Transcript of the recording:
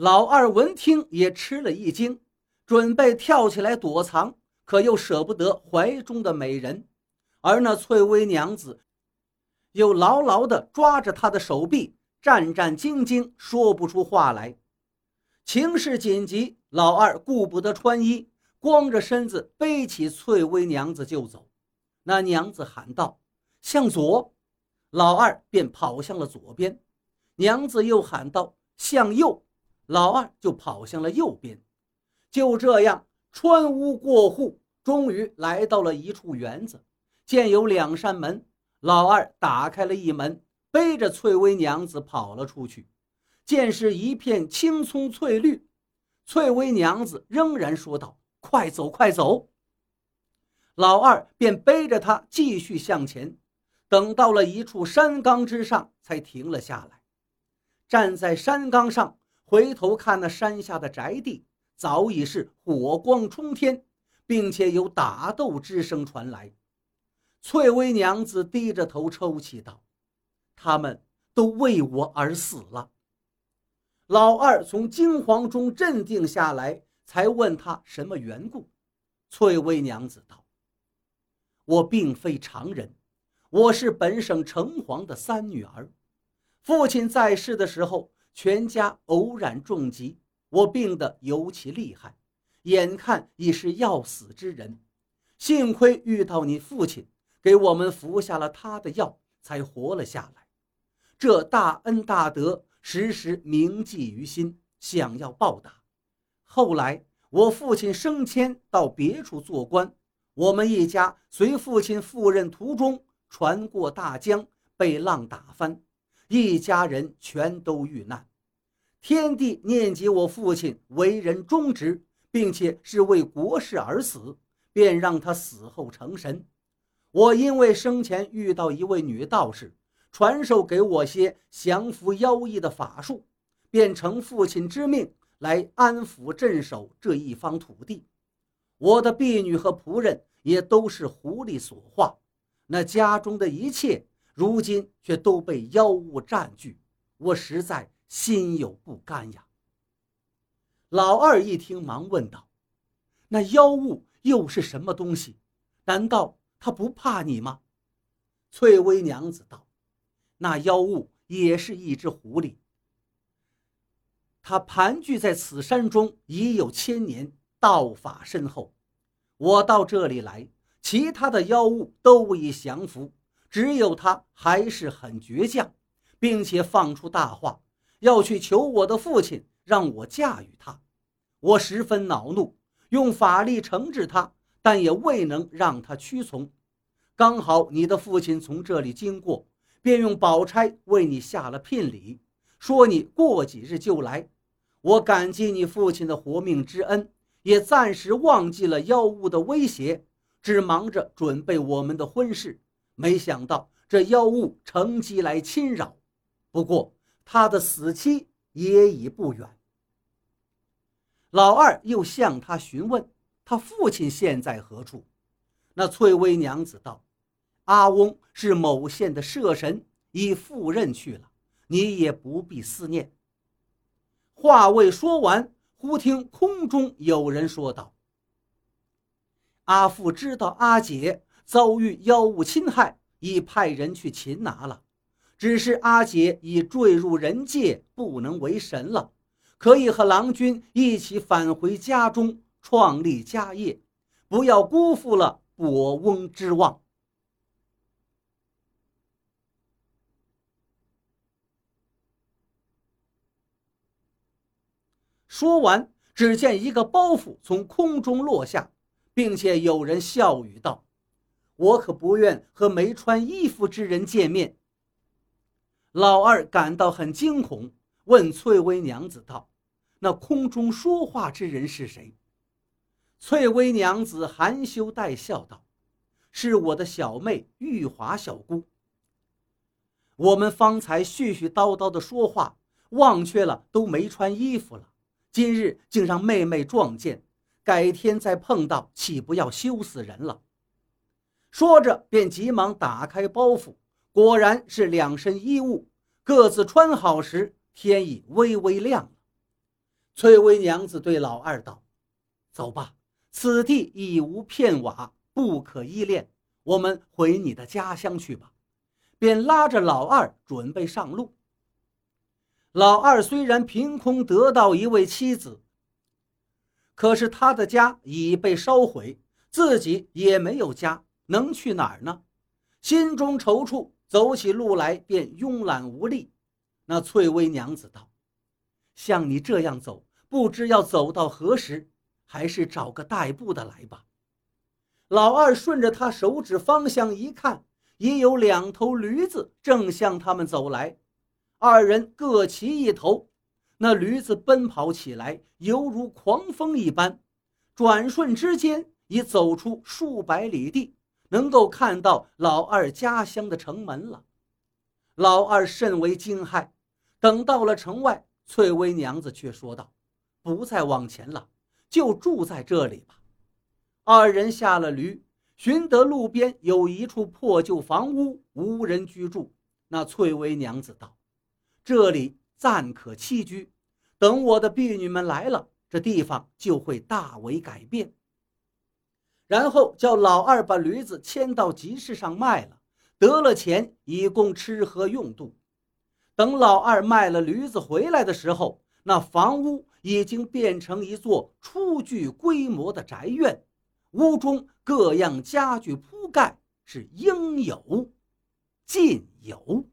老二闻听也吃了一惊，准备跳起来躲藏，可又舍不得怀中的美人，而那翠微娘子又牢牢地抓着他的手臂，战战兢兢，说不出话来。情势紧急，老二顾不得穿衣，光着身子背起翠微娘子就走。那娘子喊道：“向左！”老二便跑向了左边。娘子又喊道：“向右！”老二就跑向了右边。就这样穿屋过户，终于来到了一处园子。见有两扇门，老二打开了一门，背着翠微娘子跑了出去。见是一片青葱翠绿，翠微娘子仍然说道：“快走，快走！”老二便背着她继续向前，等到了一处山岗之上，才停了下来。站在山岗上，回头看那山下的宅地，早已是火光冲天，并且有打斗之声传来。翠微娘子低着头抽泣道：“他们都为我而死了。”老二从惊惶中镇定下来，才问他什么缘故。翠微娘子道：“我并非常人，我是本省城隍的三女儿。父亲在世的时候，全家偶染重疾，我病得尤其厉害，眼看已是要死之人。幸亏遇到你父亲，给我们服下了他的药，才活了下来。这大恩大德。”时时铭记于心，想要报答。后来我父亲升迁到别处做官，我们一家随父亲赴任途中，船过大江，被浪打翻，一家人全都遇难。天帝念及我父亲为人忠直，并且是为国事而死，便让他死后成神。我因为生前遇到一位女道士。传授给我些降服妖异的法术，便承父亲之命来安抚镇守这一方土地。我的婢女和仆人也都是狐狸所化，那家中的一切如今却都被妖物占据，我实在心有不甘呀。老二一听，忙问道：“那妖物又是什么东西？难道他不怕你吗？”翠微娘子道。那妖物也是一只狐狸，它盘踞在此山中已有千年，道法深厚。我到这里来，其他的妖物都已降服，只有他还是很倔强，并且放出大话，要去求我的父亲，让我驾驭他。我十分恼怒，用法力惩治他，但也未能让他屈从。刚好你的父亲从这里经过。便用宝钗为你下了聘礼，说你过几日就来。我感激你父亲的活命之恩，也暂时忘记了妖物的威胁，只忙着准备我们的婚事。没想到这妖物乘机来侵扰，不过他的死期也已不远。老二又向他询问他父亲现在何处。那翠微娘子道。阿翁是某县的社神，已赴任去了，你也不必思念。话未说完，忽听空中有人说道：“阿父知道阿姐遭遇妖物侵害，已派人去擒拿了。只是阿姐已坠入人界，不能为神了，可以和郎君一起返回家中，创立家业，不要辜负了伯翁之望。”说完，只见一个包袱从空中落下，并且有人笑语道：“我可不愿和没穿衣服之人见面。”老二感到很惊恐，问翠微娘子道：“那空中说话之人是谁？”翠微娘子含羞带笑道：“是我的小妹玉华小姑。我们方才絮絮叨叨的说话，忘却了都没穿衣服了。”今日竟让妹妹撞见，改天再碰到，岂不要羞死人了？说着，便急忙打开包袱，果然是两身衣物。各自穿好时，天已微微亮了。翠微娘子对老二道：“走吧，此地已无片瓦，不可依恋。我们回你的家乡去吧。”便拉着老二准备上路。老二虽然凭空得到一位妻子，可是他的家已被烧毁，自己也没有家，能去哪儿呢？心中踌躇，走起路来便慵懒无力。那翠微娘子道：“像你这样走，不知要走到何时，还是找个代步的来吧。”老二顺着他手指方向一看，已有两头驴子正向他们走来。二人各骑一头，那驴子奔跑起来犹如狂风一般，转瞬之间已走出数百里地，能够看到老二家乡的城门了。老二甚为惊骇。等到了城外，翠微娘子却说道：“不再往前了，就住在这里吧。”二人下了驴，寻得路边有一处破旧房屋，无人居住。那翠微娘子道。这里暂可栖居，等我的婢女们来了，这地方就会大为改变。然后叫老二把驴子牵到集市上卖了，得了钱以供吃喝用度。等老二卖了驴子回来的时候，那房屋已经变成一座初具规模的宅院，屋中各样家具铺盖是应有尽有。